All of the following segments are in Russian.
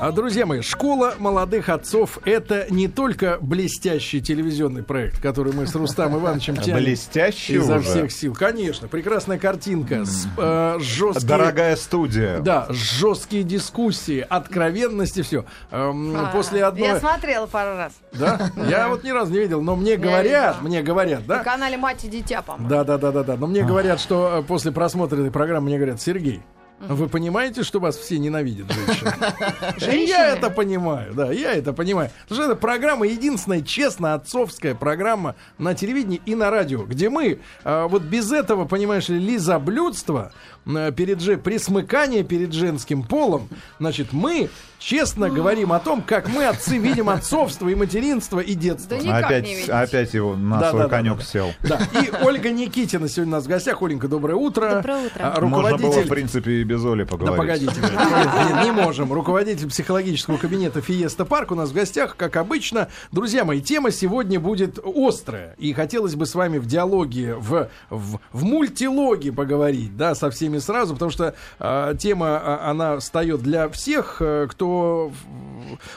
А, друзья мои, «Школа молодых отцов» — это не только блестящий телевизионный проект, который мы с Рустам Ивановичем тянем Блестящий изо уже. всех сил. Конечно, прекрасная картинка, с, э, жесткие... Дорогая студия. Да, жесткие дискуссии, откровенности, все. А, после одной... Я смотрела пару раз. Да? Я вот ни разу не видел, но мне говорят, мне говорят, На да? канале «Мать и дитя», по-моему. Да, да, да, да, да. Но мне говорят, что э, после просмотра этой программы мне говорят, Сергей, вы понимаете, что вас все ненавидят, женщины? Я это понимаю, да, я это понимаю. Потому что эта программа единственная честно отцовская программа на телевидении и на радио, где мы э, вот без этого, понимаешь ли, лизоблюдства, перед же, присмыкание перед женским полом, значит, мы честно говорим о том, как мы отцы видим отцовство и материнство и детство. Да Опять, опять его на Да, свой да, да, конек да, да. сел. Да, и Ольга Никитина сегодня у нас в гостях. Оленька, доброе утро. Доброе утро. А, Можно было, в Руководитель... принципе, и без Оли Да поговорить. погодите, говорит. Нет, не можем. Руководитель психологического кабинета Фиеста Парк у нас в гостях, как обычно. Друзья мои, тема сегодня будет острая. И хотелось бы с вами в диалоге, в, в, в мультилоге поговорить, да, со всеми сразу, потому что а, тема, а, она встает для всех, э, кто,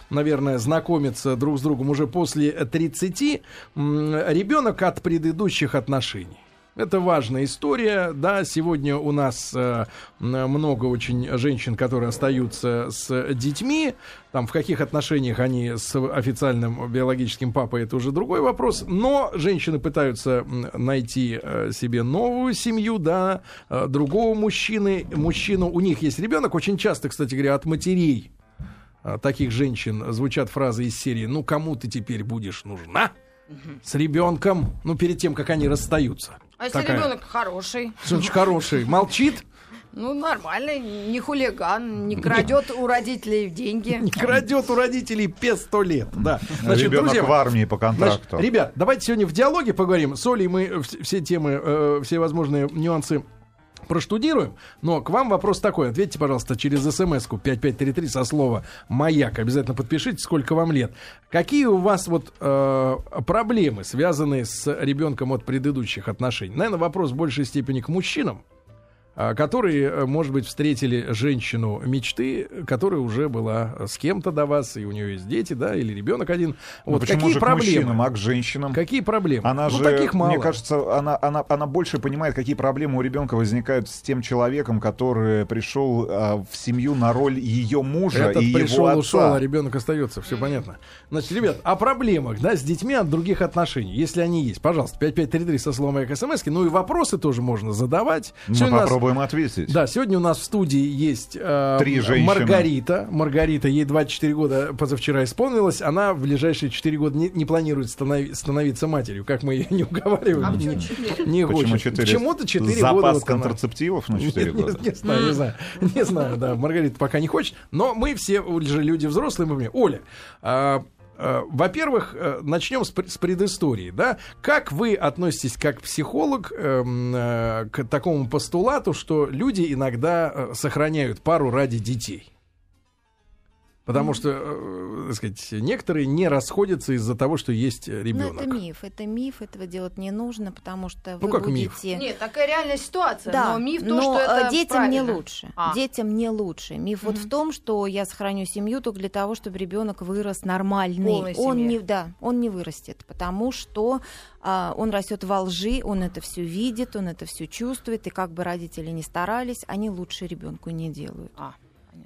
наверное, знакомится друг с другом уже после 30. М, Ребенок от предыдущих отношений. Это важная история. Да, сегодня у нас э, много очень женщин, которые остаются с детьми. Там в каких отношениях они с официальным биологическим папой, это уже другой вопрос. Но женщины пытаются найти э, себе новую семью, да, э, другого мужчины. Мужчину, у них есть ребенок. Очень часто, кстати говоря, от матерей э, таких женщин звучат фразы из серии «Ну, кому ты теперь будешь нужна?» С ребенком, ну, перед тем, как они расстаются. А если Такая. ребенок хороший? Значит хороший? Молчит, Ну, нормально, не хулиган, не крадет у родителей деньги. не крадет у родителей пес сто лет. Да. Ребенок друзья в армии по значит, контракту. ребят, давайте сегодня в диалоге поговорим. С Олей мы э, вс- все темы, э, все возможные нюансы проштудируем. Но к вам вопрос такой. Ответьте, пожалуйста, через смс-ку 5533 со слова «Маяк». Обязательно подпишите, сколько вам лет. Какие у вас вот э, проблемы, связанные с ребенком от предыдущих отношений? Наверное, вопрос в большей степени к мужчинам. А, которые, э, может быть, встретили женщину мечты, которая уже была с кем-то до вас, и у нее есть дети, да, или ребенок один. Ну, Вот почему какие же к проблемы? мужчинам, а к женщинам? Какие проблемы? Она ну, же, таких мало. мне кажется, она, она, она больше понимает, какие проблемы у ребенка возникают с тем человеком, который пришел а, в семью на роль ее мужа Этот и пришел, его ушел, отца. а ребенок остается. Все понятно. Значит, ребят, о проблемах, да, с детьми от других отношений, если они есть. Пожалуйста, 5533 со словом смс Ну и вопросы тоже можно задавать. Мы Сегодня нас- попробуем ответить. Да, сегодня у нас в студии есть э, Три женщины. Маргарита. Маргарита, ей 24 года позавчера исполнилось. Она в ближайшие 4 года не, не планирует станови- становиться матерью, как мы ее не уговариваем. А не, почему четыре? не Почему хочет. четыре? Почему-то 4 Запас года. вот она. контрацептивов на 4 Не- не- года. Не, знаю, не знаю. Не знаю, да. Маргарита пока не хочет. Но мы все уже люди взрослые. Мы. Оля, а, во-первых, э, начнем с, пр- с предыстории, да? Как вы относитесь как психолог эм, э, к такому постулату, что люди иногда э, сохраняют пару ради детей? Потому что, э, так сказать, некоторые не расходятся из-за того, что есть Ну, ребенок. это миф, это миф, этого делать не нужно, потому что Ну, вы как миф? будете... Нет, такая реальная ситуация. Да, но миф то, но, что это э, детям не правильно. лучше. А. Детям не лучше. Миф вот в том, что я сохраню семью только для того, чтобы ребенок вырос нормальный. Полной Он семье. не, да, он не вырастет, потому что а, он растет во лжи, он это все видит, он это все чувствует, и как бы родители не старались, они лучше ребенку не делают. А,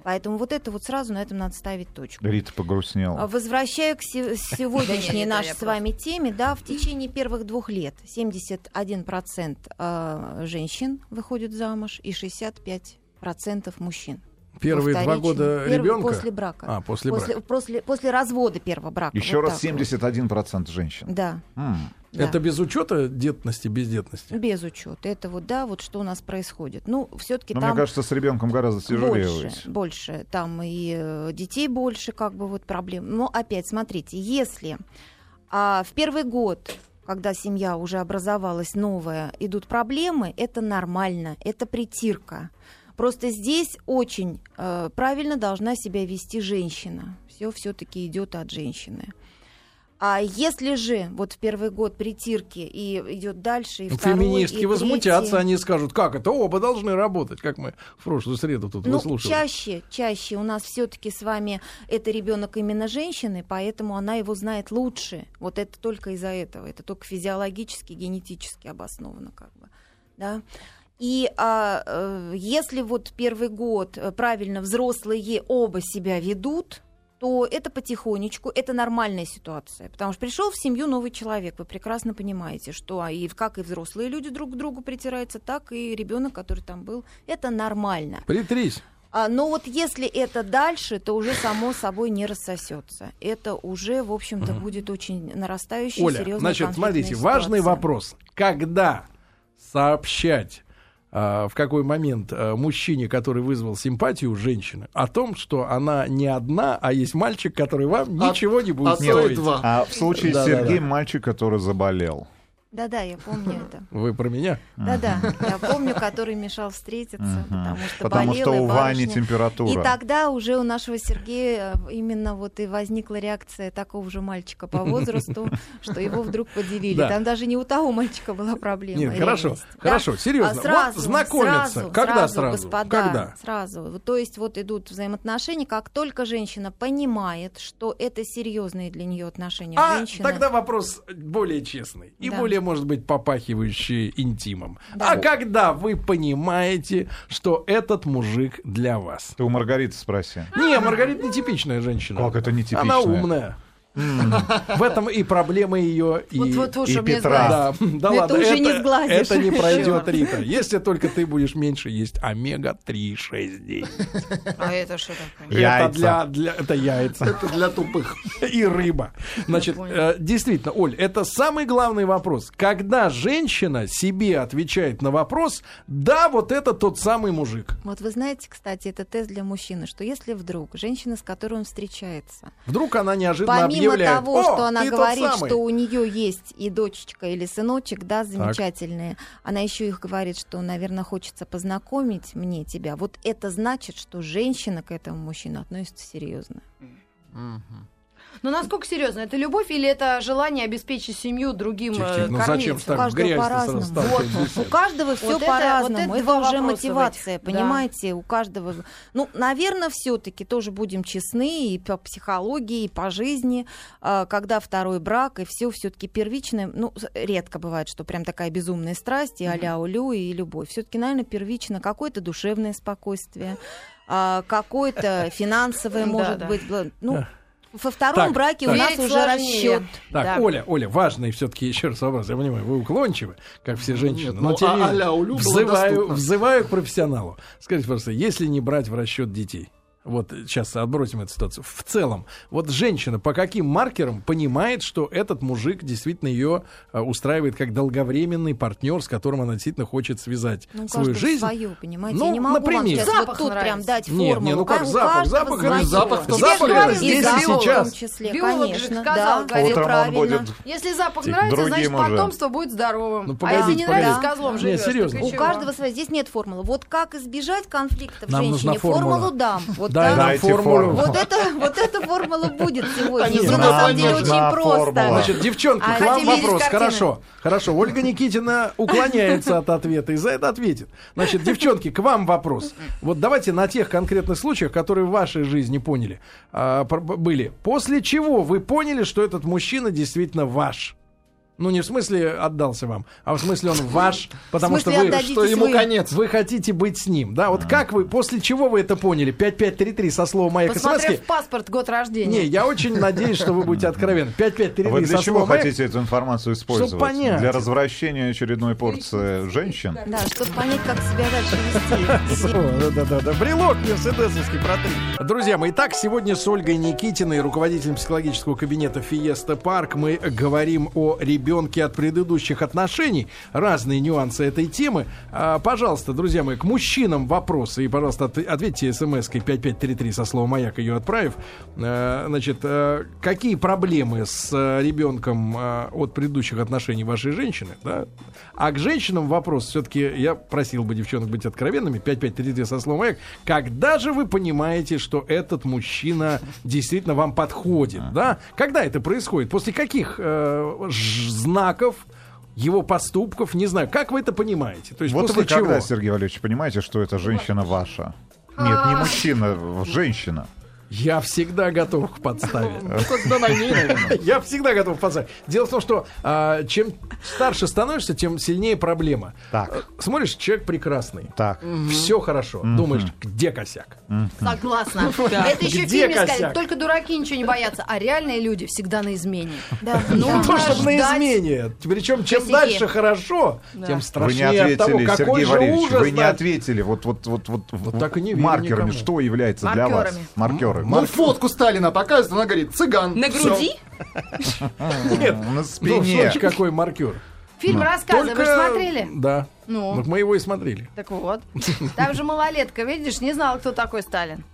Поэтому вот это вот сразу на этом надо ставить точку. Рита А погрустнела. Возвращая к се- сегодняшней нашей с вами теме, да, в течение первых двух лет 71% э, женщин выходят замуж и 65% мужчин. Первые два года Первый- ребенка? После брака. А, после, после, брака. после, после развода первого брака. Еще Вот раз так вот. 71% женщин. Да, М. да. Это без учета детности, бездетности? без учета. Это вот, да, вот что у нас происходит. Ну, все-таки там мне кажется, с ребенком гораздо тяжелее больше, быть. больше. Там и э, детей больше, как бы вот проблем. Но опять, смотрите, если а, в первый год когда семья уже образовалась новая, идут проблемы, это нормально, это притирка. Просто здесь очень э, правильно должна себя вести женщина. Все все-таки идет от женщины. А если же вот в первый год притирки и идет дальше, и второй, Феминистки и возмутятся, третий. они скажут, как это, оба должны работать, как мы в прошлую среду тут Ну, выслушивали. чаще, чаще у нас все-таки с вами это ребенок именно женщины, поэтому она его знает лучше. Вот это только из-за этого. Это только физиологически, генетически обосновано, как бы. Да? И а, э, если вот первый год э, правильно взрослые оба себя ведут, то это потихонечку, это нормальная ситуация. Потому что пришел в семью новый человек, вы прекрасно понимаете, что а, и как и взрослые люди друг к другу притираются, так и ребенок, который там был, это нормально. Притрись. А, но вот если это дальше, то уже само собой не рассосется. Это уже, в общем-то, будет очень нарастающая, Оля, серьезная значит, смотрите, важный ситуация. вопрос. Когда сообщать в какой момент а, мужчине, который вызвал симпатию женщины, о том, что она не одна, а есть мальчик, который вам А- ничего не будет а стоить. А в случае с Да-да-да. Сергеем мальчик, который заболел. Да-да, я помню это. Вы про меня? Да-да, я помню, который мешал встретиться, потому что Потому что у Вани температура. И тогда уже у нашего Сергея э, именно вот и возникла реакция такого же мальчика по возрасту, что его вдруг поделили. Там даже не у того мальчика была проблема. Нет, хорошо, хорошо, серьезно. А сразу, знакомиться. Когда сразу? Господа, Когда? Сразу. Вот, То есть вот идут взаимоотношения, как только женщина понимает, что это серьезные для нее отношения А женщины. тогда вопрос более честный и более, может быть, попахивающий интимом. Да. А когда вы понимаете, что этот мужик для вас? Ты у Маргариты спроси. Не, Маргарита нетипичная женщина. Как это нетипичная? Она умная. В этом и проблема ее, и... Петра. Да, да Это ладно, уже не сглазишь. это не пройдет, Рита. Если только ты будешь меньше есть омега-3, 6 дней. А это что такое? Яйца. Это для, для это яйца. Это для тупых. и рыба. Значит, э, действительно, Оль, это самый главный вопрос. Когда женщина себе отвечает на вопрос, да, вот это тот самый мужик. Вот вы знаете, кстати, это тест для мужчины, что если вдруг женщина, с которой он встречается, Вдруг она неожиданно помимо объявляет, того, «О, что она говорит, самый». что у нее есть и дочечка или сыночек, да, замечательные, она еще их говорит, что, наверное, хочется познакомить мне тебя. Вот это значит, что женщина к этому мужчине относится серьезно. Ну насколько серьезно? Это любовь или это желание обеспечить семью другим Тихо, э, тихо, ну зачем ж так У каждого грязь по-разному. Вот, у каждого все Вот это- по-разному. вот это это уже мотивация, этих, да. понимаете? У каждого. Ну, наверное, все-таки тоже будем честны и по психологии, и по жизни, а, когда второй брак и все все-таки первичное. Ну, редко бывает, что прям такая безумная страсть и аля улю и любовь. Все-таки, наверное, первично какое-то душевное спокойствие, а, какое-то финансовое, может быть. Ну, Да. Во втором Так, браке так. у нас Верить уже сложнее. расчет. Так, Да. Оля, Оля, важный все-таки еще раз вопрос. Я понимаю, вы уклончивы, как все женщины. Нет, но ну, тем не а менее, а-ля Улю было взываю, доступно. взываю к профессионалу. Скажите, просто, если не брать в расчет детей, вот сейчас отбросим эту ситуацию. В целом, вот женщина по каким маркерам понимает, что этот мужик действительно ее э, устраивает как долговременный партнер, с которым она действительно хочет связать Ну, свою жизнь? свое, понимаете? Ну, Я не могу например. вам Запах вот тут нравится. прям дать Нет, формулу. не, ну как запах? Запах это- запах в том Запах числе. это здесь и сейчас. В том числе, Биолог же конечно, сказал, да. говорит, Утром он правильно. будет Если запах Типа, нравится, значит уже. потомство будет здоровым. Ну, а погодите, если не нравится, с козлом живешь. серьезно. так и У каждого своя. Здесь нет формулы. Вот как избежать конфликтов Нам нужна женщине? формула. Формулу дам. Вот Дай нам формулу. Вот это, вот эта формула будет сегодня. Все на самом деле очень просто. формула. Значит, девчонки, А к вам хотели вопрос. Хорошо, хорошо. Ольга Никитина уклоняется от ответа и за это ответит. Значит, девчонки, к вам вопрос. Вот давайте на тех конкретных случаях, которые в вашей жизни поняли, а, были. После чего вы поняли, что этот мужчина действительно ваш? Ну, не в смысле отдался вам, а в смысле он ваш, потому что вы... Что ему вы? конец. Вы хотите быть с ним, да? Вот как вы, после чего вы это поняли? 5533 со словом «Маяк» Посмотрев смс паспорт год рождения. Не, я очень надеюсь, что вы будете откровенны. 5533 Вы для чего хотите эту информацию использовать? понять. Для развращения очередной порции женщин? Да, чтобы понять, как себя дальше вести. Да-да-да, брелок мерседесовский протри. Друзья мои, итак, сегодня с Ольгой Никитиной, руководителем психологического кабинета Фиеста Парк, мы говорим о ребенке ребенке от предыдущих отношений, разные нюансы этой темы. А, пожалуйста, друзья мои, к мужчинам вопросы. И, пожалуйста, от- ответьте смс-кой 5533 со словом «Маяк», ее отправив. Э, Значит, э, какие проблемы с э, ребенком э, от предыдущих отношений вашей женщины, да? А к женщинам вопрос все-таки, я просил бы девчонок быть откровенными, 5533 со словом «Маяк». Когда же вы понимаете, что этот мужчина действительно вам подходит, да? Когда это происходит? После каких э, знаков, его поступков, не знаю, как вы это понимаете? То есть Вот после вы чего? когда, Сергей Валерьевич, понимаете, что это женщина ваша? Нет, не мужчина, женщина. Я всегда готов к подставе. Ней, наверное. Я всегда готов подставить. Дело в том, что а, чем старше становишься, тем сильнее проблема. Так. Э, Смотришь, человек прекрасный. Так. Все хорошо. Думаешь, где косяк? Согласна. Это еще в фильме сказали, косяк? только дураки ничего не боятся, а реальные люди всегда на измене. Да. Ну, Не то, чтобы на измене. Причем, чем дальше хорошо, тем Вы не страшнее от того, ответили, Сергей Валерьевич, вы не ответили. Вот, вот, вот, вот, не маркерами что является для вас? Маркерами. Маркеры. Ну, фотку Сталина показывает, она говорит, цыган. На груди? Нет. На Ну, спине. смотрите, какой маркер. Фильм рассказывай, вы же смотрели? Да. Ну. Вот мы его и смотрели. Так вот. Там же малолетка, видишь, не знала, кто такой Сталин.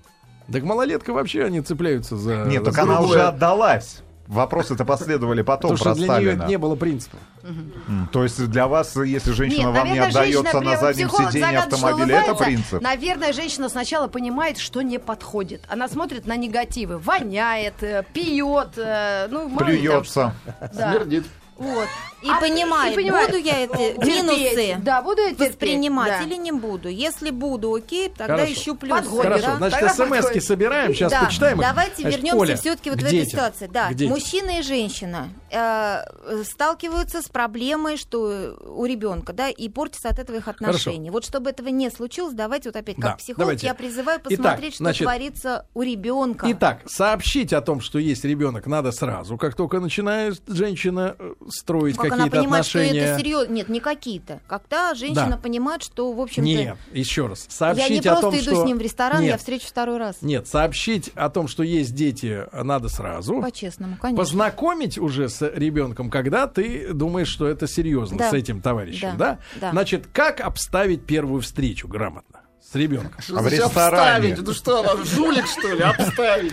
Так малолетка вообще они цепляются за... Нет, так она уже отдалась. Вопросы-то последовали потом Потому что про для нее Сталина. это не было принципа. М, То есть для вас, если женщина Нет, вам не женщина, отдается на заднем сиденье автомобиля, это принцип. Наверное, женщина сначала понимает, что не подходит. Она смотрит на негативы, воняет, э, пьет, э, ну, Плюется. что. Да. Смердит. Вот. И А- понимает, и понимает, буду я эти терпеть. минусы Да, буду я терпеть. воспринимать да. или не буду. Если буду, окей, тогда Хорошо. ищу плюсы. Подходит, Хорошо, да? значит, подходит. собираем, сейчас Да, почитаем. Давайте Значит, вернемся все-таки вот в эту ситуацию. Да, мужчина и женщина э, сталкиваются с проблемой, что у ребенка, да, и портятся от этого их отношения. Вот чтобы этого не случилось, давайте вот опять как Да, психолог давайте. я призываю Итак, посмотреть, что значит, творится у ребенка. Итак, сообщить о том, что есть ребенок, надо сразу, как только начинает женщина э, строить как она понимает, что отношения. это серьезно. Нет, не какие-то. Когда женщина Да. понимает, что, в общем-то, Нет, еще раз. я Сообщить не о просто том, иду что... с ним в ресторан, Нет, я встречу второй раз. Нет, сообщить о том, что есть дети, надо сразу. По-честному, конечно. Познакомить уже с ребенком, когда ты думаешь, что это серьезно Да. с этим товарищем, да? Да, да. Значит, как обставить первую встречу грамотно с ребенком? Что А в ресторане? обставить? Ну что, она жулик, что ли, обставить?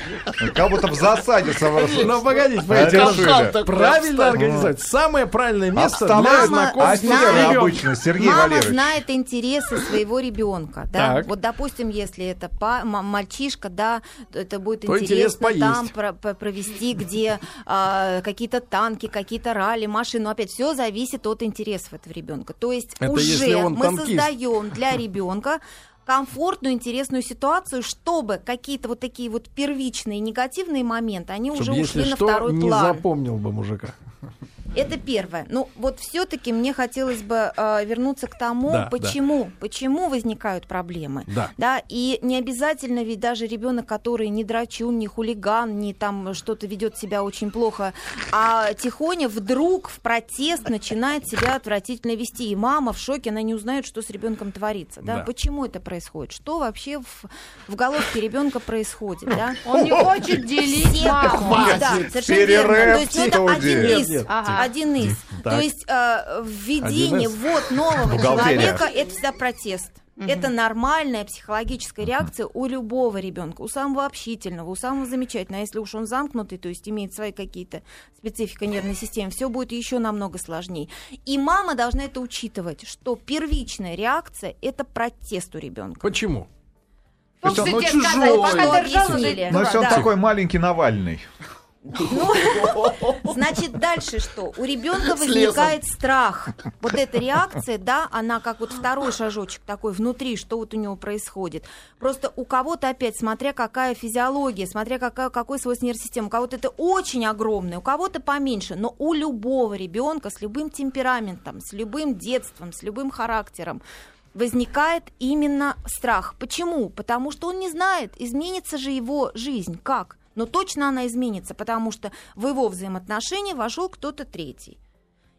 Как будто в засаде собрался. Ну, погодите, погодите, правильно организовать. Самое правильное место для знакомства обычно, Сергей Мама знает интересы своего ребенка, да. Вот, допустим, если это мальчишка, да, то это будет интересно там провести, где а, какие-то танки, какие-то ралли, машины. Но опять все зависит от интересов этого ребенка. То есть уже мы создаем для ребенка комфортную, интересную ситуацию, чтобы какие-то вот такие вот первичные негативные моменты, они уже Чтобы, если ушли на что, второй не план. запомнил бы мужика. Это первое. Ну, вот все-таки мне хотелось бы э, вернуться к тому, Да, почему, почему возникают проблемы. Да. Да, и не обязательно ведь даже ребенок, который не драчун, не хулиган, не там что-то ведет себя очень плохо, а тихоня вдруг в протест начинает себя отвратительно вести. И мама в шоке, она не узнает, что с ребенком творится. Да? Да. Почему это происходит? Что вообще в, в головке ребенка происходит? Да? Он не хочет делить маму. Да, совершенно верно. То есть, ну, это один из. Ага. Один из. Так. То есть э, введение, ввод нового человека это всегда протест. Это нормальная психологическая реакция у любого ребенка, у самого общительного, у самого замечательного. А если уж он замкнутый, то есть имеет свои какие-то специфика нервной системы, все будет еще намного сложнее. И мама должна это учитывать, что первичная реакция это протест у ребенка. Почему? То есть Что оно сказали, чужое. уже Ну, если он Да. такой маленький Навальный. Значит, дальше что? У ребенка возникает страх. Вот эта реакция, да, она как вот второй шажочек такой внутри, что вот у него происходит. Просто у кого-то опять, смотря какая физиология, смотря какая, какой свойство нервной системы, у кого-то это очень огромное, у кого-то поменьше, но у любого ребенка с любым темпераментом, с любым детством, с любым характером возникает именно страх. Почему? Потому что он не знает, изменится же его жизнь. Как? Но точно она изменится, потому что в его взаимоотношения вошел кто-то третий.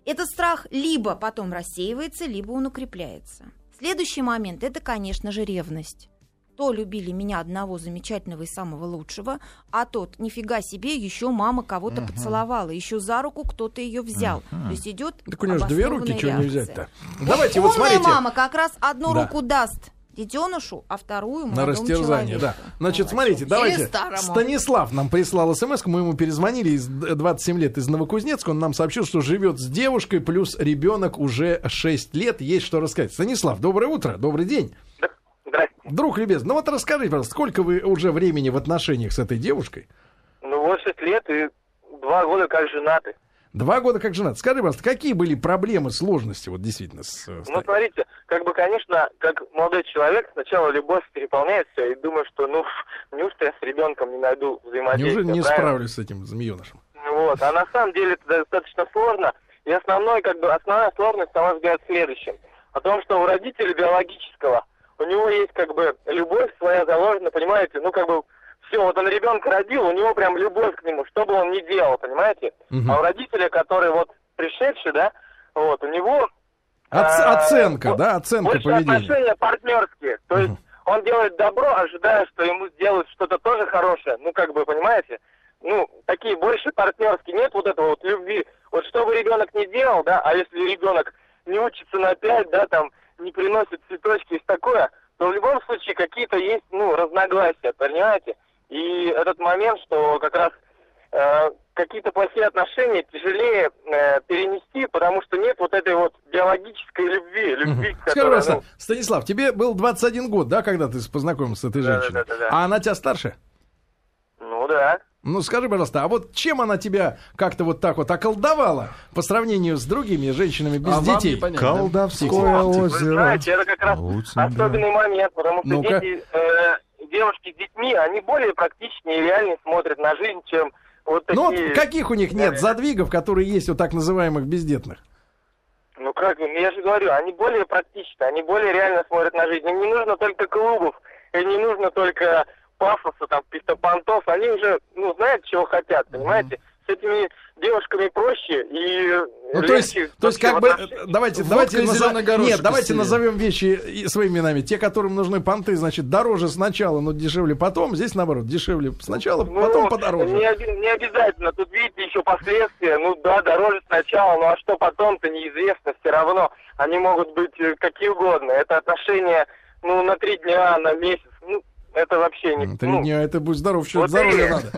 Этот страх либо потом рассеивается, либо он укрепляется. Следующий момент это, конечно же, ревность. то любили меня одного замечательного и самого лучшего, а тот, нифига себе, еще мама кого-то поцеловала, еще за руку кто-то ее взял. То есть идет Так у него же две руки, чего не взять-то? Давайте вот Умная смотрите. мама как раз одну Да. руку даст детенышу, а вторую На растерзание, да. человеку. Значит, смотрите, Или давайте. старому. Станислав нам прислал смс, мы ему перезвонили из д- 27 лет из Новокузнецка. Он нам сообщил, что живет с девушкой, плюс ребенок уже 6 лет. Есть что рассказать. Станислав, доброе утро, добрый день. Здрасте. Друг любезный, ну вот расскажите, пожалуйста, сколько вы уже времени в отношениях с этой девушкой? Ну вот 6 лет и два года как женаты. Два года как женат. Скажи, пожалуйста, какие были проблемы, сложности, вот действительно, с, э, Ну, смотрите, как бы, конечно, как молодой человек, сначала любовь переполняет все, и думаю, что, ну, неужто я с ребенком не найду взаимодействия, Неужели не правильно? справлюсь с этим змеенышем? Вот, а на самом деле это достаточно сложно, и основной, как бы, основная сложность, на мой взгляд, в следующем. О том, что у родителя биологического, у него есть, как бы, любовь своя заложена, понимаете, ну, как бы, все, вот он ребенка родил, у него прям любовь к нему, что бы он ни делал, понимаете? Мгм. А у родителя, который вот пришедший, да, вот, у него Оц- А, оценка, бо- да, оценка больше поведения. отношения партнерские. То есть Мгм. он делает добро, ожидая, что ему сделают что-то тоже хорошее. Ну, как бы, понимаете? Ну, такие больше партнерские. Нет вот этого вот любви. Вот что бы ребенок не делал, да, а если ребенок не учится на пять, да, там, не приносит цветочки и такое, то в любом случае какие-то есть, ну, разногласия, понимаете? И этот момент, что как раз э, какие-то плохие отношения тяжелее э, перенести, потому что нет вот этой вот биологической любви, любви, Скажи, которая, пожалуйста, ну, Станислав, тебе был 21 год, да, когда ты познакомился с этой Да, женщиной? да, да, да. А она тебя старше? ну да. Ну, скажи, пожалуйста, а вот чем она тебя как-то вот так вот околдовала по сравнению с другими женщинами без А вам детей? непонятно, да? Колдовское Вы озеро. знаете, это как раз Луцин, особенный момент, потому что Ну-ка. дети, э, девушки с детьми, они более практичнее и реальнее смотрят на жизнь, чем вот Ну, такие... вот каких у них нет задвигов, которые есть у так называемых бездетных? Ну как, ну, я же говорю, они более практичны, они более реально смотрят на жизнь. Им не нужно только клубов, и не нужно только пафоса, там, каких-то понтов. Они уже, ну, знают, чего хотят, понимаете? С этими девушками проще и Ну, то есть, легче то есть как бы, давайте, Водка давайте, горошек нет, давайте назовем вещи своими именами. Те, которым нужны понты, значит, дороже сначала, но дешевле потом. Здесь, наоборот, дешевле сначала, Ну, потом подороже. Не, не обязательно. Тут, видите, еще последствия. Ну да, дороже сначала, ну а что потом-то неизвестно. Все равно они могут быть э, какие угодно. Это отношения, ну, на три дня, на месяц. Ну, это вообще не... Три ну, дня, это будь здоров, что вот здоровья и- надо.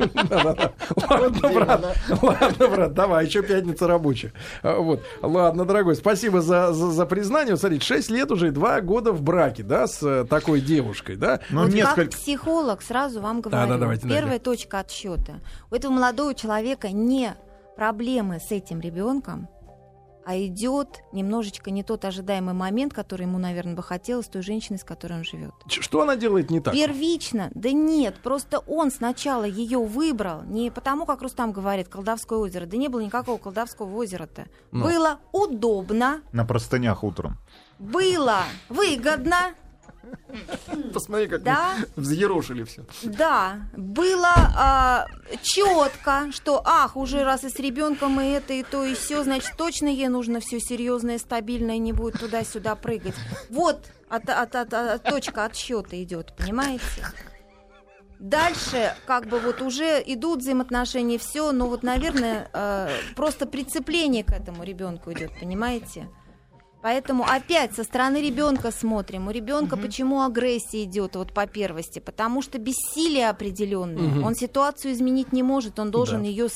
Ладно, брат, ладно, брат, давай, еще пятница рабочая. А, Вот, ладно, дорогой, спасибо за, за, за признание. Вот, смотрите, 6 лет уже и 2 года в браке, да, с э, такой девушкой, да? Ну, вот несколько... как психолог сразу вам Да, говорю. да, давайте, Надя. Первая точка отсчета. У этого молодого человека не проблемы с этим ребенком, а идет немножечко не тот ожидаемый момент, который ему, наверное, бы хотелось той женщиной, с которой он живет. Что она делает не так? Первично, да нет, просто он сначала ее выбрал, не потому, как Рустам говорит, колдовское озеро, да не было никакого колдовского озера-то. Ну. Было удобно, На простынях утром. было выгодно, Посмотри, как Да. мы взъерошили все. Да, было четко, что ах, уже раз и с ребенком и это, и то, и все, значит, точно ей нужно все серьезное, стабильное, не будет туда-сюда прыгать. Вот от, от- от- от- точка отсчета идет, понимаете? Дальше, как бы вот уже идут взаимоотношения, все, но вот, наверное, э, просто прицепление к этому ребенку идет, понимаете? Поэтому опять со стороны ребенка смотрим. У ребенка почему агрессия идет вот по первости? Потому что бессилие определенное. Мгм. Он ситуацию изменить не может. Он должен Да. ее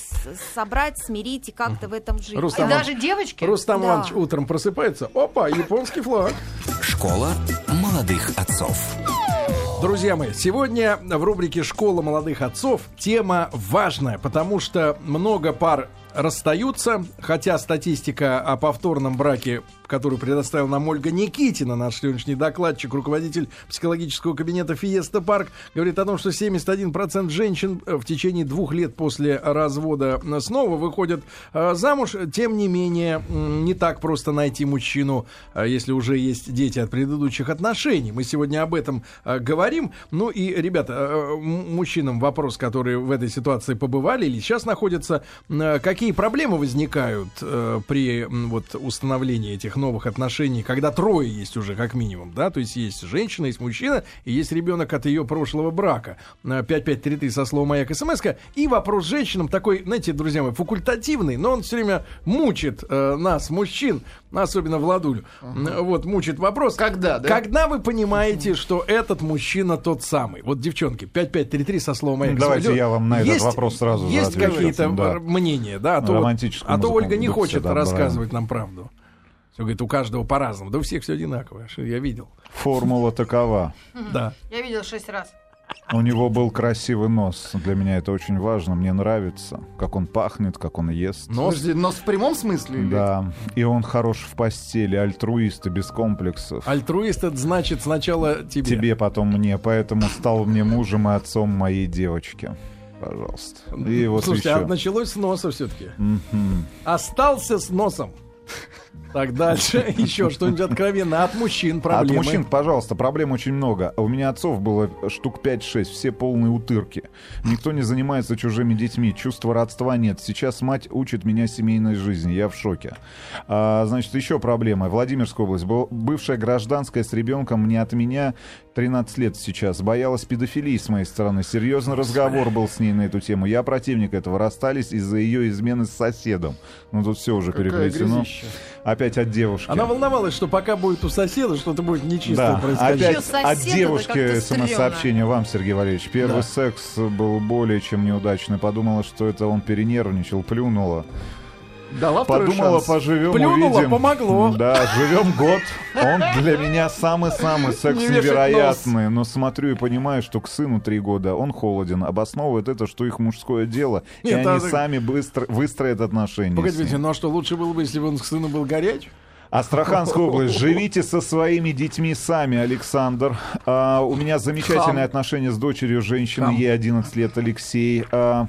собрать, смирить и как-то в этом жить. Рустам, И даже девочки... Рустам Да. Иванович утром просыпается. Опа, японский флаг. Школа молодых отцов. Друзья мои, сегодня в рубрике «Школа молодых отцов» тема важная, потому что много пар расстаются, хотя статистика о повторном браке, которую предоставил нам Ольга Никитина, наш сегодняшний докладчик, руководитель психологического кабинета Фиеста Парк, говорит о том, что 71% женщин э, в течение двух лет после развода э, снова выходят э, замуж. Тем не менее, не так просто найти мужчину, если уже есть дети от предыдущих отношений. Мы сегодня об этом говорим. Ну и, ребята, мужчинам вопрос, которые в этой ситуации побывали или сейчас находятся, какие проблемы возникают при вот, установлении этих этих новых отношений, когда трое есть уже как минимум, да, то есть есть женщина, есть мужчина, и есть ребенок от ее прошлого брака. Э, 5533 со словом «Маяк» смс И вопрос женщинам такой, знаете, друзья мои, факультативный, но он все время мучит э, нас, мужчин, особенно Владулю. Э, Вот, мучит вопрос. Когда, да? Когда вы понимаете, что этот мужчина тот самый? Вот, девчонки, 5533 со словом «Маяк». Давайте Лё- я вам на этот вопрос сразу Есть какие-то Да. э, мнения, да? А то, вот- а то Ольга не хочет добавим. рассказывать нам правду. Все говорит, у каждого по-разному. Да у всех все одинаково, что я видел. Формула такова. Да. Я видел шесть раз. У него был красивый нос. Для меня это очень важно. Мне нравится, как он пахнет, как он ест. Нос нос в прямом смысле? или- Да, и он хорош в постели, альтруист и без комплексов. Альтруист это значит сначала тебе. Тебе потом мне, поэтому стал мне мужем и отцом моей девочки. Пожалуйста. И вот Слушайте, еще. а началось с носа все-таки. Остался с носом. Так, дальше. Еще что-нибудь откровенно. От мужчин проблемы. От мужчин, пожалуйста, проблем очень много. У меня отцов было штук 5-6, все полные утырки. Никто не занимается чужими детьми, чувства родства нет. Сейчас мать учит меня семейной жизни, я в шоке. А, значит, еще проблема. Владимирская область. Был- Бывшая гражданская с ребенком не от меня, 13 лет сейчас. Боялась педофилии с моей стороны. Серьезный разговор был с ней на эту тему. Я противник этого. Расстались из-за ее измены с соседом. Ну, тут все уже Какая переплетено. грязища. Опять от девушки. Она волновалась, что пока будет у соседа, что-то будет нечистое Да, происходить. опять от девушки смс-сообщение вам, Сергей Валерьевич. Первый Да. секс был более чем неудачный. Подумала, что это он перенервничал, плюнула. Дала Подумала, шанс. поживем, Плюнула, увидим. помогло. Да, живем год. Он для меня самый-самый секс Не невероятный. Но смотрю и понимаю, что к сыну три года он холоден. Обосновывает это, что их мужское дело. и Нет, они а- сами быстро выстроят отношения. Погодите, ну а что, лучше было бы, если бы он к сыну был горяч? Астраханская область. Живите со своими детьми сами, Александр. А, у меня замечательные Хам. отношения с дочерью женщины, Хам. ей 11 лет, Алексей. А,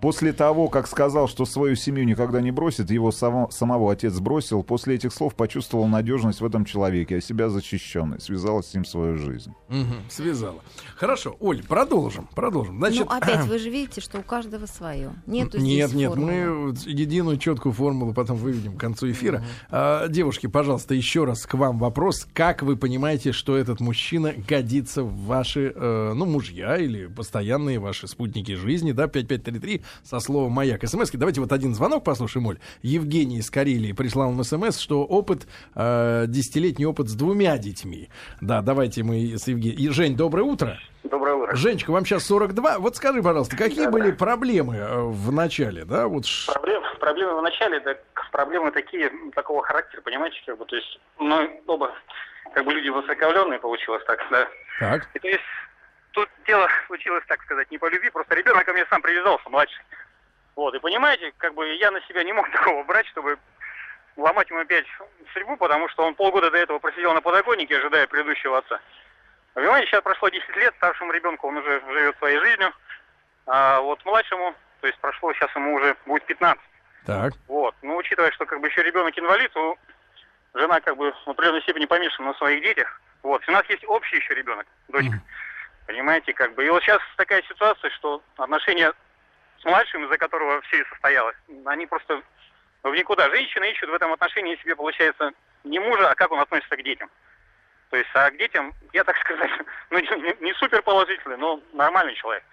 после того, как сказал, что свою семью никогда не бросит, его само- самого отец бросил, после этих слов почувствовал надежность в этом человеке, а себя защищенной, связала с ним свою жизнь. Мгм, связала. Хорошо, Оль, продолжим, продолжим. Значит, ну, опять вы же видите, что у каждого свое. Нету Нет, здесь нет, формулы. мы единую четкую формулу потом выведем к концу эфира. А, девушки, пожалуйста, еще раз к вам вопрос. Как вы понимаете, что этот мужчина годится в ваши, э, ну, мужья или постоянные ваши спутники жизни, да, 5533 со словом «Маяк». СМС. Давайте вот один звонок послушаем, Оль. Евгений из Карелии прислал нам СМС, что опыт, э, десятилетний опыт с двумя детьми. Да, давайте мы с Евгением. Жень, доброе утро. Доброе утро. Женечка, вам сейчас 42. Вот скажи, пожалуйста, какие были проблемы э, в начале, да? Вот Проблем, проблемы в начале, да, проблемы такие, такого характера, понимаете, как бы, то есть, ну, оба, как бы, люди высоковленные, получилось так, да. Так. И то есть, тут дело случилось, так сказать, не по любви, просто ребенок ко мне сам привязался, младший. Вот, и понимаете, как бы, я на себя не мог такого брать, чтобы ломать ему опять судьбу, потому что он полгода до этого просидел на подоконнике, ожидая предыдущего отца. Понимаете, сейчас прошло 10 лет, старшему ребенку он уже живет своей жизнью, а вот младшему, то есть прошло, сейчас ему уже будет 15. Так. Вот. Ну, учитывая, что как бы еще ребенок инвалид, то жена как бы в определенной степени помешана на своих детях. Вот. У нас есть общий еще ребенок, дочка. Понимаете, как бы. И вот сейчас такая ситуация, что отношения с младшим, из-за которого все и состоялось, они просто в никуда. Женщины ищут в этом отношении себе, получается, не мужа, а как он относится к детям. То есть, а к детям, я так сказать, ну, не, не супер положительный, но нормальный человек.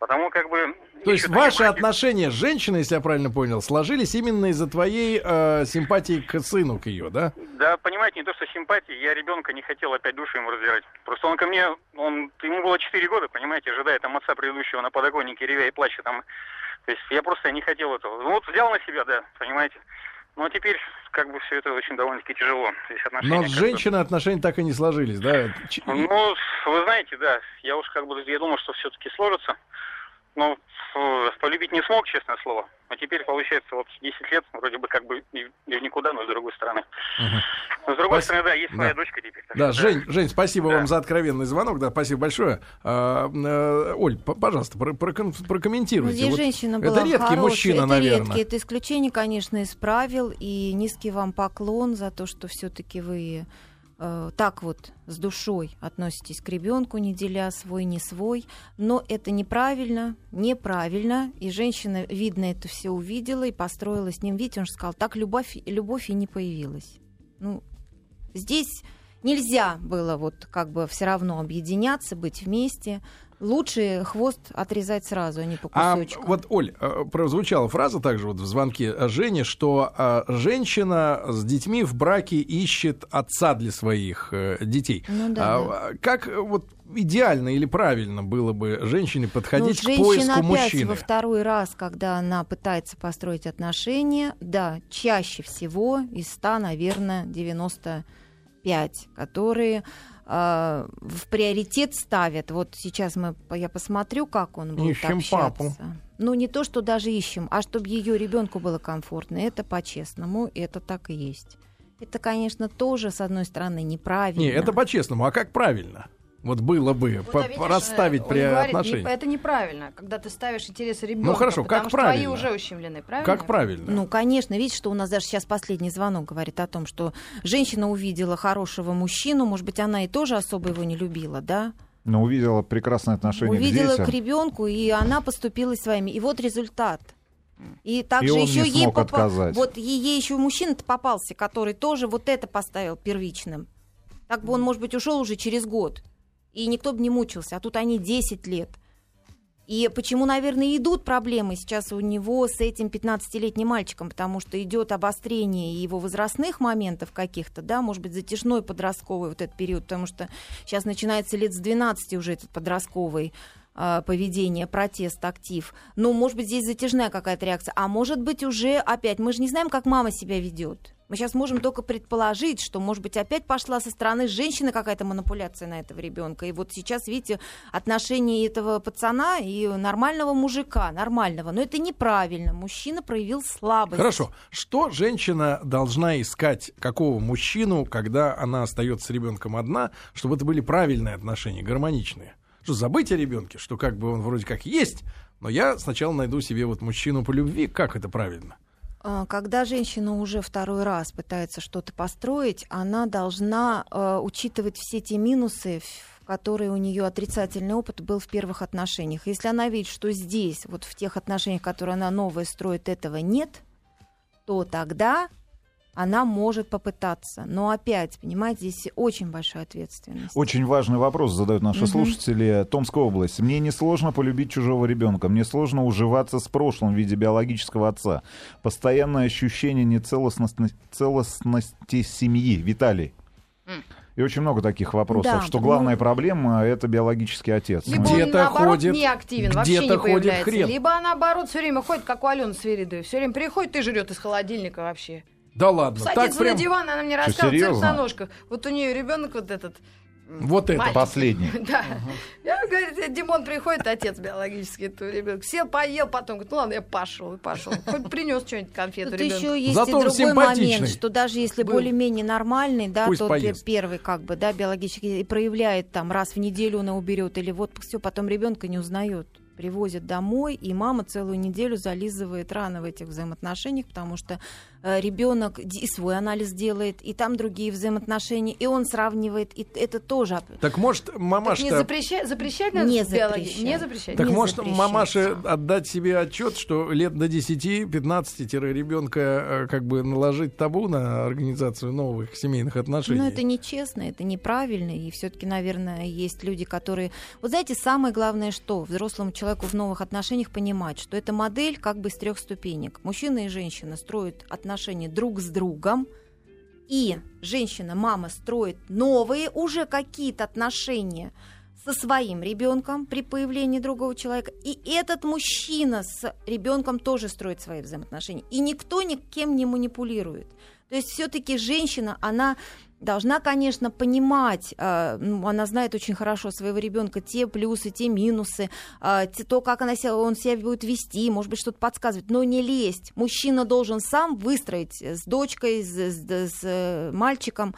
Потому как бы... То есть ваши браки. отношения с женщиной, если я правильно понял, сложились именно из-за твоей э, симпатии к сыну, к ее, да? Да, понимаете, не то, что симпатии, я ребенка не хотел опять душу ему раздирать. Просто он ко мне, он, ему было 4 года, понимаете, ожидая там отца предыдущего на подоконнике, ревя и плача там. То есть я просто не хотел этого. Ну вот взял на себя, да, понимаете. Ну а теперь как бы все это очень довольно-таки тяжело. Здесь отношения Но с женщиной отношения так и не сложились, да? Ну, вы знаете, да, я уж как бы, я думал, что все-таки сложится. Но э, полюбить не смог, честное слово. А теперь, получается, вот 10 лет, вроде бы как бы и, никуда, но с другой стороны. Но с другой Спас- стороны, да, есть Да. моя дочка теперь. Да, что Жень, Жень, спасибо Да. вам за откровенный звонок, да, спасибо большое. А, э, Оль, пожалуйста, про- Ну, прокомментируйте. здесь Вот женщина это была редкий хорошая. мужчина, это наверное. редкий. Это исключение, конечно, из правил. И низкий вам поклон за то, что все-таки вы э, так вот с душой относитесь к ребенку, не деля свой, не свой. Но это неправильно, неправильно. И женщина, видно, это все увидела и построила с ним. Видите, он же сказал, так любовь, любовь и не появилась. Ну, здесь нельзя было вот как бы все равно объединяться, быть вместе. Лучше хвост отрезать сразу, а не по А кусочкам. вот, Оль, э, прозвучала фраза также вот в звонке Жени, что э, женщина с детьми в браке ищет отца для своих э, детей. Ну да, А, Как э, вот идеально или правильно было бы женщине подходить Ну, к поиску опять мужчины? во второй раз, когда она пытается построить отношения, да, чаще всего из 100, наверное, 95, которые э, в приоритет ставят. Вот сейчас мы, я посмотрю, как он будет Ищем общаться. папу. Ну, не то, что даже ищем, а чтобы ее ребенку было комфортно. Это по-честному, это так и есть. Это, конечно, тоже, с одной стороны, неправильно. Не, это по-честному. А как правильно? Вот было бы Вот, по- а видишь, расставить э, при говорит, отношениях. не- это неправильно, когда ты ставишь интересы ребенка. Ну, хорошо, как что правильно? твои уже ущемлены, правильно? Как правильно? Ну, конечно, видишь, что у нас даже сейчас последний звонок говорит о том, что женщина увидела хорошего мужчину, может быть, она и тоже особо его не любила, да? Но увидела прекрасное отношение увидела к детям. к ребенку, и она поступила своими. И вот результат. И также он еще не ей смог попа- отказать. Вот ей еще мужчина-то попался, который тоже вот это поставил первичным. Так бы он, может быть, ушел уже через год. И никто бы не мучился. А тут они 10 лет. И почему, наверное, идут проблемы сейчас у него с этим 15-летним мальчиком, потому что идет обострение его возрастных моментов каких-то, да, может быть, затяжной подростковый вот этот период, потому что сейчас начинается лет с 12 уже этот подростковый а, поведение, протест, актив. Ну, может быть, здесь затяжная какая-то реакция. А может быть, уже опять, мы же не знаем, как мама себя ведет. Мы сейчас можем только предположить, что, может быть, опять пошла со стороны женщины какая-то манипуляция на этого ребенка. И вот сейчас, видите, отношения этого пацана и нормального мужика, нормального. Но это неправильно. Мужчина проявил слабость. Хорошо. Что женщина должна искать, какого мужчину, когда она остается с ребенком одна, чтобы это были правильные отношения, гармоничные? Что забыть о ребенке, что как бы он вроде как есть, но я сначала найду себе вот мужчину по любви. Как это правильно? А, Когда женщина уже второй раз пытается что-то построить, она должна э, учитывать все те минусы, которые у нее отрицательный опыт был в первых отношениях. Если она видит, что здесь, вот в тех отношениях, которые она новые строит, этого нет, то тогда она может попытаться. Но опять, понимаете, здесь очень большая ответственность. Очень важный вопрос задают наши Мгм. слушатели. Томская область. Мне несложно полюбить чужого ребенка. Мне сложно уживаться с прошлым в виде биологического отца. Постоянное ощущение нецелостности целостности семьи. Виталий. И очень много таких вопросов, Да, что ну- главная проблема это биологический отец. Либо Мы- он, Где-то наоборот, ходит- не активен, вообще где-то не ходит появляется. хрен. Либо, наоборот, все время ходит, как у Алены Свиридовой. Все время приходит и жрет из холодильника вообще. Да ладно, так Садится прям... на диван, она мне серьезно? на ножках. Вот у нее ребенок вот этот. Вот это мальчик. Последний. Да. Я, говорит, Димон приходит, отец биологический этого ребенка. Сел, поел, потом говорит, ну ладно, я пошел, и пошел. Хоть принес что-нибудь конфету Тут ребенку. еще есть Зато и другой симпатичный. момент, что даже если Был. более-менее нормальный, да, Пусть тот поест. первый как бы, да, биологически и проявляет там раз в неделю она уберет или вот все, потом ребенка не узнает. Привозят домой, и мама целую неделю зализывает раны в этих взаимоотношениях, потому что ребенок и свой анализ делает, и там другие взаимоотношения, и он сравнивает, и это тоже Так может, Так не мамаша запрещать, запрещать надо Не запрещать. Не запрещать. Так не может, запрещать. мамаше отдать себе отчет, что лет до 10-15 ребенка э, как бы наложить табу на организацию новых семейных отношений? Ну, это нечестно, это неправильно, и все-таки, наверное, есть люди, которые... Вот знаете, самое главное, что взрослому человеку в новых отношениях понимать, что это модель как бы с трех ступенек. Мужчина и женщина строят отношения друг с другом, и женщина, мама строит новые уже какие-то отношения со своим ребенком при появлении другого человека. И этот мужчина с ребенком тоже строит свои взаимоотношения. И никто никем не манипулирует. То есть все-таки женщина, она должна, конечно, понимать, э, ну, она знает очень хорошо своего ребенка, те плюсы, те минусы, те- то, как она себя, он себя будет вести, может быть, что-то подсказывать, но не лезть. Мужчина должен сам выстроить с дочкой, с, с- с, э, мальчиком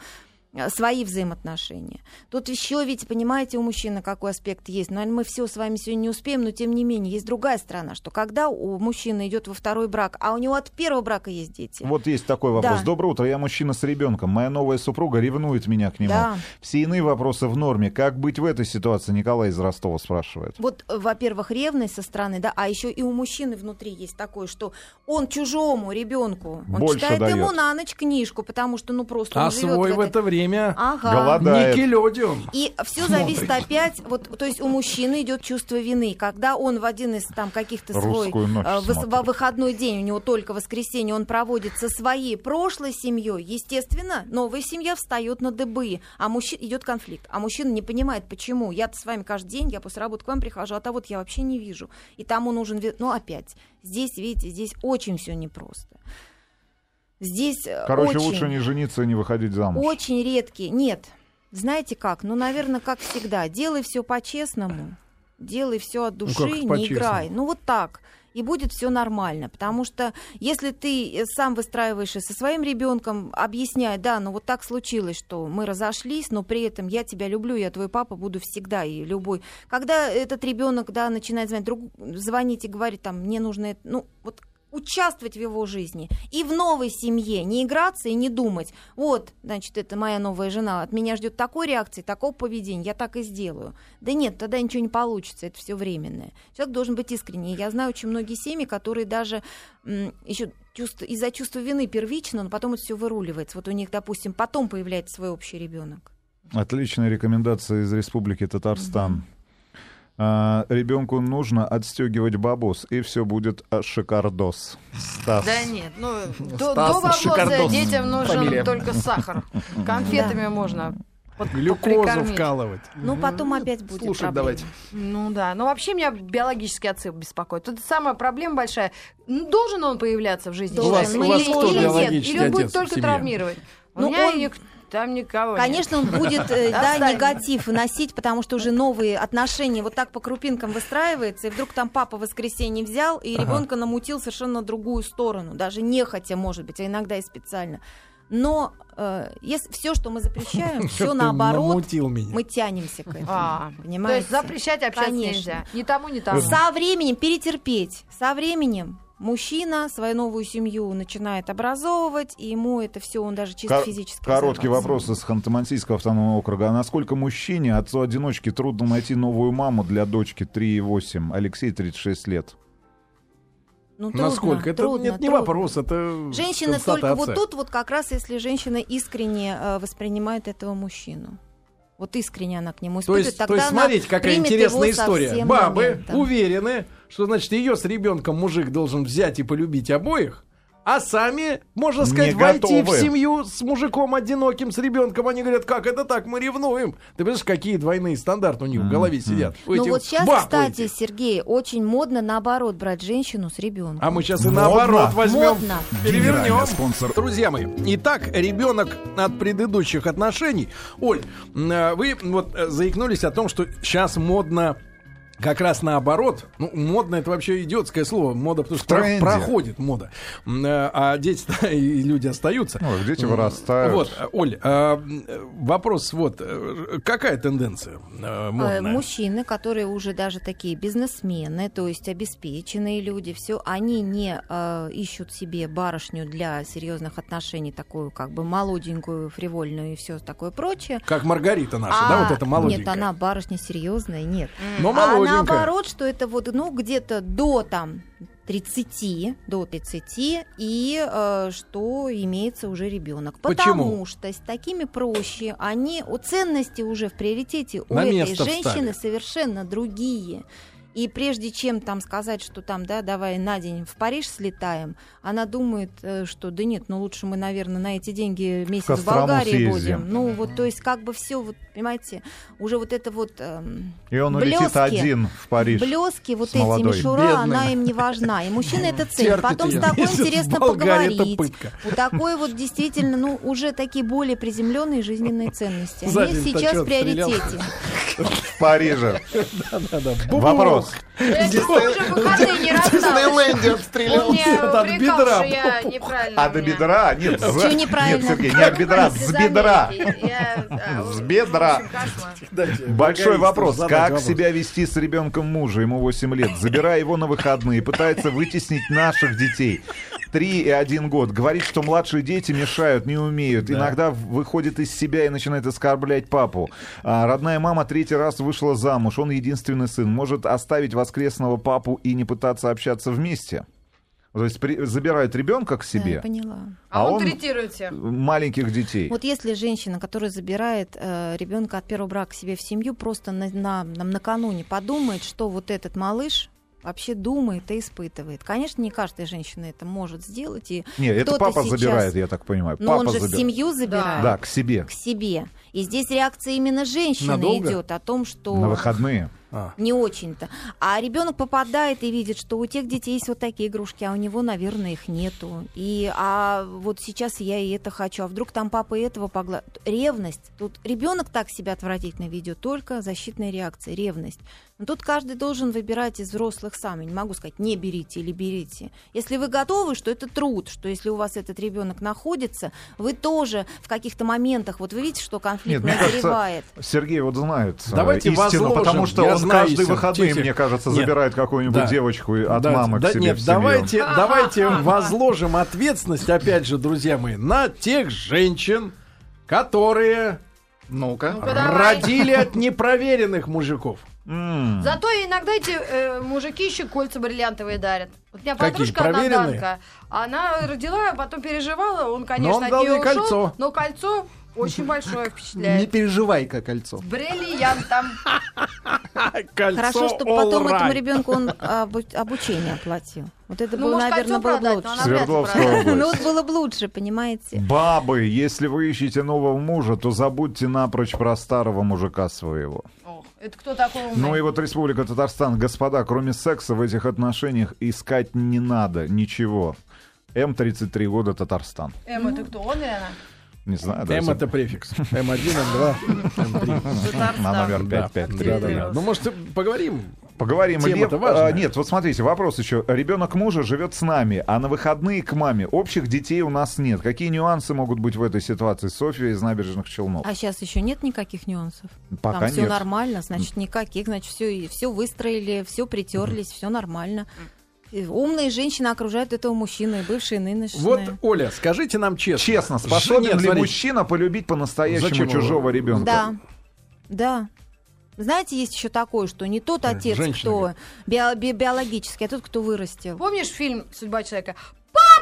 свои взаимоотношения. Тут еще ведь, понимаете, у мужчины какой аспект есть. Но мы все с вами сегодня не успеем, но тем не менее, есть другая сторона, что когда у мужчины идет во второй брак, а у него от первого брака есть дети. Вот есть такой вопрос. Да. Доброе утро, я мужчина с ребенком. Моя новая супруга ревнует меня к нему. Да. Все иные вопросы в норме. Как быть в этой ситуации? Николай из Ростова спрашивает. Вот, э, во-первых, ревность со стороны, да, а еще и у мужчины внутри есть такое, что он чужому ребенку, он Больше читает ему дает. на ночь книжку, потому что, ну, просто А он живет свой в этой- это время Ага. Голодает. Никелодиум. И все зависит опять, вот, то есть у мужчины идет чувство вины, когда он в один из там каких-то свой э, во выходной день, у него только воскресенье, он проводит со своей прошлой семьей, естественно, новая семья встает на дыбы, а мужчина идет конфликт, а мужчина не понимает, почему. Я-то с вами каждый день, я после работы к вам прихожу, а то вот я вообще не вижу, и тому нужен, ну опять, здесь, видите, здесь очень все непросто. Здесь э, Короче, очень... лучше не жениться и не выходить замуж. Очень редкие. Нет. Знаете как? Ну, наверное, как всегда. Делай все по-честному. Делай все от души, Ну, не по-честному? играй. Ну, вот так. И будет все нормально. Потому что если ты э, сам выстраиваешь и со своим ребенком, объясняй, да, ну вот так случилось, что мы разошлись, но при этом я тебя люблю, я твой папа буду всегда и любой. Когда этот ребенок, да, начинает звонить, друг, звонить и говорить, там, мне нужно, это», ну, вот участвовать в его жизни и в новой семье, не играться и не думать, вот, значит, это моя новая жена, от меня ждет такой реакции, такого поведения, я так и сделаю. Да нет, тогда ничего не получится, это все временное. Человек должен быть искренний. Я знаю очень многие семьи, которые даже еще чувство, из-за чувства вины первично, но потом это все выруливается. Вот у них, допустим, потом появляется свой общий ребенок. Отличная рекомендация из Республики Татарстан. А, ребенку нужно отстегивать бабос, и все будет а, шикардос. Стас. Да нет, ну, до, Стас до вопроса Шикардос. детям нужен Фамилия. только сахар. Конфетами можно под- Глюкозу прикормить. вкалывать. Ну, потом опять будет Слушать проблема. давайте. Ну да, но вообще меня биологический отсыл беспокоит. Тут самая проблема большая. Ну, должен он появляться в жизни? У вас- у Ну, вас или, кто или нет? Или он будет только травмировать? У Ну, меня он- ник- там никого нет. Конечно, он будет э, да, негатив носить, потому что уже новые отношения вот так по крупинкам выстраиваются, и вдруг там папа в воскресенье взял, и ребенка намутил совершенно на другую сторону, даже нехотя, может быть, а иногда и специально. Но э, если все, что мы запрещаем, все наоборот, мы тянемся к этому. А, то понимаете? есть запрещать общаться Конечно. нельзя. Ни тому, ни тому. Со временем перетерпеть. Со временем мужчина свою новую семью начинает образовывать, и ему это все, он даже чисто Кор- физически Короткий вопрос из Ханты-Мансийского автономного округа. А насколько мужчине, отцу-одиночке, трудно найти новую маму для дочки 3,8? Алексей, 36 лет. Ну, трудно, Насколько? Это трудно, нет, не трудно. вопрос, это Женщина только вот тут вот как раз, если женщина искренне э, воспринимает этого мужчину. Вот искренне она к нему То испытывает, есть, то тогда есть она смотрите, какая интересная история. Бабы моментом. уверены, что значит ее с ребенком мужик должен взять и полюбить обоих, а сами, можно сказать, Не войти в семью с мужиком одиноким, с ребенком. Они говорят, как это так, мы ревнуем. Ты понимаешь, какие двойные стандарты у них в голове сидят. Ну вот сейчас, кстати, этих. Сергей, очень модно наоборот брать женщину с ребенком. А мы сейчас и наоборот возьмем, Модно. перевернем. Спонсор Друзья мои, итак, ребенок от предыдущих отношений. Оль, э, вы вот э, заикнулись о том, что сейчас модно как раз наоборот. Ну, модно это вообще идиотское слово. Мода, потому что про- проходит мода. Э, А дети и люди остаются. Ну, а дети вырастают. Вот, Оль, а, вопрос вот. э, Какая тенденция э, модная? Мужчины, которые уже даже такие бизнесмены, то есть обеспеченные люди, все, они не э, ищут себе барышню для серьезных отношений, такую как бы молоденькую, фривольную и все такое прочее. Как Маргарита наша, А, да, вот эта молоденькая. Нет, она барышня серьезная, нет. Но А молоденькая. Наоборот, что это вот, ну, где-то до там 30, до 30, и э, что имеется уже ребенок. Почему? Потому что с такими проще, они, у ценности уже в приоритете у На этой женщины встали. совершенно другие. И прежде чем там сказать, что там, да, давай на день в Париж слетаем, она думает, э, что да нет, ну лучше мы, наверное, на эти деньги месяц в Болгарии съездим. будем. Ну вот, то есть как бы все, вот, понимаете, уже вот это вот эм, И он улетит блески. один в Париж. блески, вот эти мишура, Бедный. она им не важна. И мужчина это. Терпит Потом с тобой в интересно поговорить. У такой вот действительно, ну, уже такие более приземленные жизненные ценности. Они сейчас в приоритете. В Париже. Вопрос. Я чувствую, уже выходные не рассталась. Энди отстрелял. Он мне От бедра. А до бедра? Нет? Нет, Сергей, не от бедра, с бедра. Я- а, С в бедра. Большой вопрос. Как себя вести с ребенком мужа, ему 8 лет, забирая его на выходные, пытается вытеснить наших детей. Три и один год. Говорит, что младшие дети мешают, не умеют. Иногда выходит из себя и начинает оскорблять папу. А, родная мама третий раз вышла замуж. Он единственный сын. Может оставить воскресного папу и не пытаться общаться вместе. То есть при- забирает ребенка к Да, я себе, поняла. А, А он, он- третирует всех. маленьких детей. Вот если женщина, которая забирает э, ребенка от первого брака себе в семью, просто на, на- нам накануне подумает, что вот этот малыш вообще думает и испытывает. Конечно, не каждая женщина это может сделать. И Не, это папа сейчас- забирает, я так понимаю. Но папа он же забирает. семью забирает. Да, к себе. К себе. И здесь реакция именно женщины Надолго? идет о том, что На выходные. А. не очень-то. А ребенок попадает и видит, что у тех детей есть вот такие игрушки, а у него, наверное, их нету. И а вот сейчас я и это хочу, а вдруг там папа и этого погла... Ревность. Тут ребенок так себя отвратительно ведет, только защитная реакция, ревность. Но тут каждый должен выбирать из взрослых сам. Я не могу сказать, не берите или берите. Если вы готовы, что это труд, что если у вас этот ребенок находится, вы тоже в каких-то моментах, вот вы видите, что конфликт Нет, мне кажется, назревает. Сергей вот знает э, Давайте истину, возложим. потому что Я он знаю каждые истину. выходные, Тихо. мне кажется, Нет. забирает какую-нибудь Да. девочку и- от Да, мамы да, к себе нет, в семью. давайте, давайте возложим ответственность, опять же, друзья мои, на тех женщин, которые Ну-ка. Ну-ка, давай. родили от непроверенных мужиков. Зато иногда эти э, мужики еще кольца бриллиантовые дарят. Вот у меня Какие, подружка, она проверенные? Данка, она родила, а потом переживала, он, конечно, он от дал нее ушел, кольцо. но кольцо очень большое Не впечатляет. переживай-ка кольцо. С бриллиантом. Кольцо Хорошо, чтобы all потом right. этому ребенку он обу- обучение оплатил. Вот это Ну, было, может, наверное, было бы продать, лучше. Свердловская область. Ну вот было бы лучше, понимаете? Бабы, если вы ищете нового мужа, то забудьте напрочь про старого мужика своего. Ох, Это кто такой умный? Ну и вот Республика Татарстан, господа, кроме секса в этих отношениях искать не надо ничего. М33 года Татарстан. Эм, это кто, он или она? Не знаю, М это префикс. М1, М2, М3. Татарстан. На номер Да, 553. да, да, да. Ну, может, поговорим? Поговорим. Тема-то Лев- важная. а, нет, вот смотрите, вопрос еще. Ребенок мужа живет с нами, а на выходные к маме. Общих детей у нас нет. Какие нюансы могут быть в этой ситуации? Софья из набережных Челнов. А сейчас еще нет никаких нюансов. Пока Там все нормально, значит, никаких, значит, все, все выстроили, все притерлись, все нормально. И умные женщины окружают этого мужчину, и бывшие, и нынешние. Вот, Оля, скажите нам честно. Честно, способен Нет, ли смотрите, мужчина полюбить по-настоящему Зачем его? чужого ребенка? Да, да. Знаете, есть еще такое, что не тот отец, женщина кто био- би- биологический, а тот, кто вырастил. Помнишь фильм «Судьба человека»?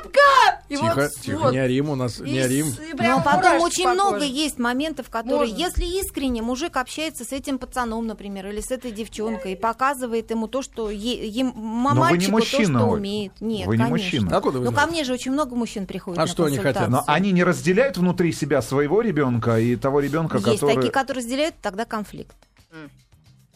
Папка! И Тихо, вот, тихо, вот. не орим у нас, не орим. с- и прям Но потом очень много есть моментов, которые, Можно. если искренне мужик общается с этим пацаном, например, или с этой девчонкой, и показывает ему то, что е- им, ма- Но вы не мальчику мужчина, то, что умеет. Нет, Вы не конечно. мужчина. Откуда вы Ну, ко мне же очень много мужчин приходит А на что они хотят? Но они не разделяют внутри себя своего ребенка и того ребенка, Есть который... такие, которые разделяют, тогда конфликт.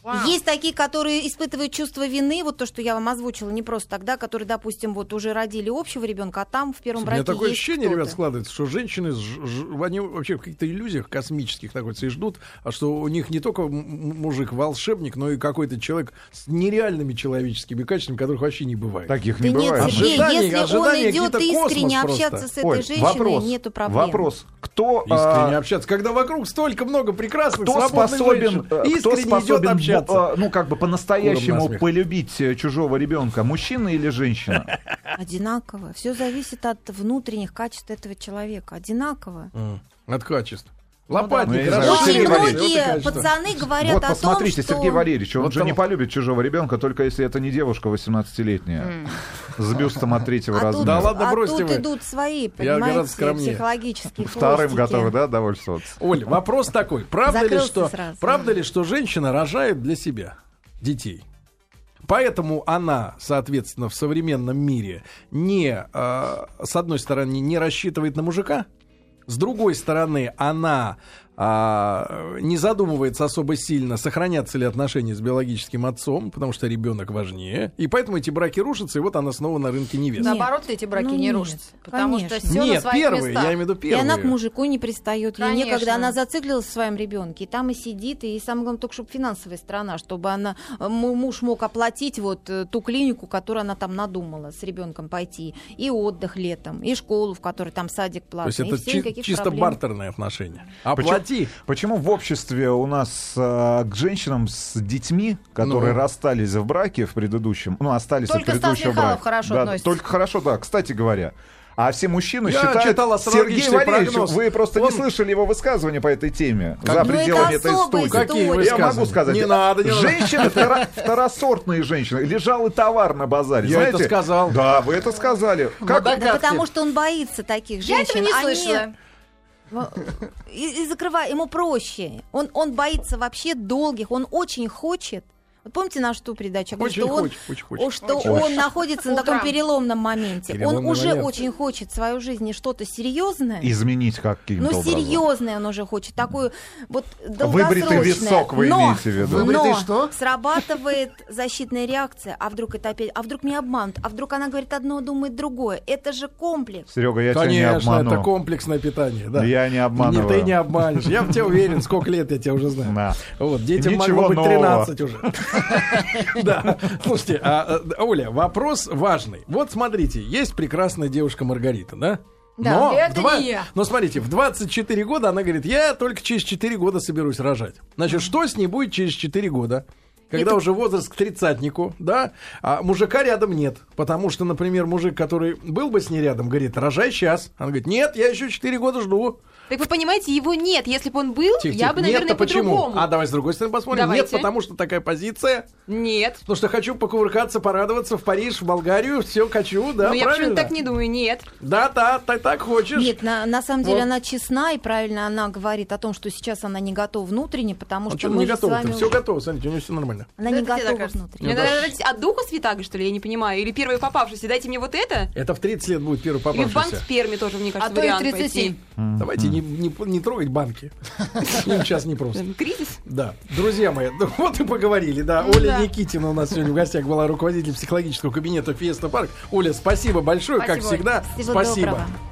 Вау. Есть такие, которые испытывают чувство вины, вот то, что я вам озвучила, не просто тогда, которые, допустим, вот уже родили общего ребенка, а там в первом У меня браке такое есть ощущение, ребят, складывается, что женщины, ж- ж- они вообще в каких-то иллюзиях космических находятся и ждут, а что у них не только мужик волшебник, но и какой-то человек с нереальными человеческими качествами, которых вообще не бывает. Таких Да не нет, бывает. Сергей, Ожидания- если он ожидания идет какие-то искренне общаться просто. с этой Оль, женщиной, вопрос, нету проблем. вопрос. Кто, Искренне а, общаться, когда вокруг столько много прекрасных, кто свободных способен, женщин, э, кто искренне идет способен общаться. а, ну, как бы по-настоящему полюбить э, чужого ребенка? Мужчина или женщина? Одинаково. Все зависит от внутренних качеств этого человека. Одинаково. От качества. Лопатник, Ну, хорошо, знаю, Очень многие пацаны говорят Вот о том, посмотрите, что... Сергей Валерьевич, он Вот же там- не полюбит чужого ребенка, только если это не девушка 18-летняя. С бюстом от третьего А тут, размера. Да ладно, а бросьте тут вы. идут свои, понимаете, скромнее. психологические Вторым готовы, да, довольствоваться? Оль, вопрос такой. Правда ли, что, сразу. правда ли, что женщина рожает для себя детей? Поэтому она, соответственно, в современном мире не, э, с одной стороны, не рассчитывает на мужика, с другой стороны, она а, не задумывается особо сильно, сохранятся ли отношения с биологическим отцом, потому что ребенок важнее. И поэтому эти браки рушатся, и вот она снова на рынке невест. Нет. Наоборот, эти браки Ну, не нет, рушатся. Потому конечно. что все на Нет, своих первые, местах. я имею в виду И первые. она к мужику не пристает, ей Конечно. некогда, она зациклилась в своем ребенке, и там и сидит, и самое главное, только чтобы финансовая сторона, чтобы она, э, му- муж мог оплатить вот э, ту клинику, которую она там надумала с ребенком пойти, и отдых летом, и школу, в которой там садик То платный, есть и это чи- чисто проблем. бартерные отношения. Почему- Оплати. Почему в обществе у нас а, к женщинам с детьми, которые Ну. расстались в браке в предыдущем, ну, остались Только от Стас предыдущего Михайлов брака. хорошо да, относится. Только хорошо, да. Кстати говоря, а все мужчины Я считают... читал Сергей Валерьевич, прогноз. вы просто Он- не слышали его высказывания по этой теме Как- за Ну, это пределами этой студии. Какие. Я могу сказать. Не надо, не надо. Женщины, втора- второсортные женщины. Лежал и товар на базаре. Я Знаете? это сказал. Да, вы это сказали. Как, Да потому что он боится таких Я женщин. этого не Они- слышала. И, и закрывай, ему проще. Он, он боится вообще долгих, он очень хочет. Вот помните нашу ту передачу? Я говорю, Очень что он, хочет, очень хочет. что Очень. он находится на таком переломном моменте. Переломный он уже момент. очень хочет в свою жизнь что-то серьезное. изменить каким-то Ну, серьезное он уже хочет, такую вот Выбритый висок вы но, имеете в виду? Выбритый но что? срабатывает защитная реакция, а вдруг это опять, а вдруг меня обманут, а вдруг она говорит одно, думает другое. Это же комплекс. Серега, я тебя не Конечно, обману. это комплексное питание. Да. Я не Не, обманываю. ты не обманешь. Я в тебя уверен, сколько лет я тебя уже знаю. Да. Вот, детям Ничего могло быть нового. 13 уже. Да. Слушайте, а, а, Оля, вопрос важный. Вот смотрите, есть прекрасная девушка Маргарита, да? Да. Но, Это два- не я. но смотрите, в 24 года она говорит, я только через 4 года соберусь рожать. Значит, что с ней будет через 4 года? Когда Это- уже возраст к тридцатнику, да, а мужика рядом нет. Потому что, например, мужик, который был бы с ней рядом, говорит, рожай сейчас. Она говорит, нет, я еще 4 года жду. Так вы понимаете, его нет. Если бы он был, Тихо, я тихо. бы, наверное, почему? по-другому. А давай с другой стороны посмотрим. Давайте. Нет, потому что такая позиция. Нет. Потому что хочу покувыркаться, порадоваться в Париж, в Болгарию, все хочу, да, ну, я правильно? почему-то так не думаю. Нет. Да, да, так, так хочешь. Нет, на, на самом деле Вот. она честна и правильно она говорит о том, что сейчас она не готова внутренне, потому А что что мы не готово вами... Все готово, смотрите, у нее все нормально. Она Да не готова внутренне. Мне надо от духа святаго, что ли, я не понимаю. Или первый попавшийся, дайте мне вот это. Это в 30 лет будет первый Или в банк попавшийся. сперме тоже, мне кажется, А то и в вариант 37. пойти. Давайте не, не, не трогать банки. Им сейчас не просто. Кризис? Да. Друзья мои, ну вот и поговорили, да. Оля Да. Никитина у нас сегодня в гостях была руководитель психологического кабинета Фиеста Парк. Оля, спасибо большое, как Спасибо, всегда. Всего доброго.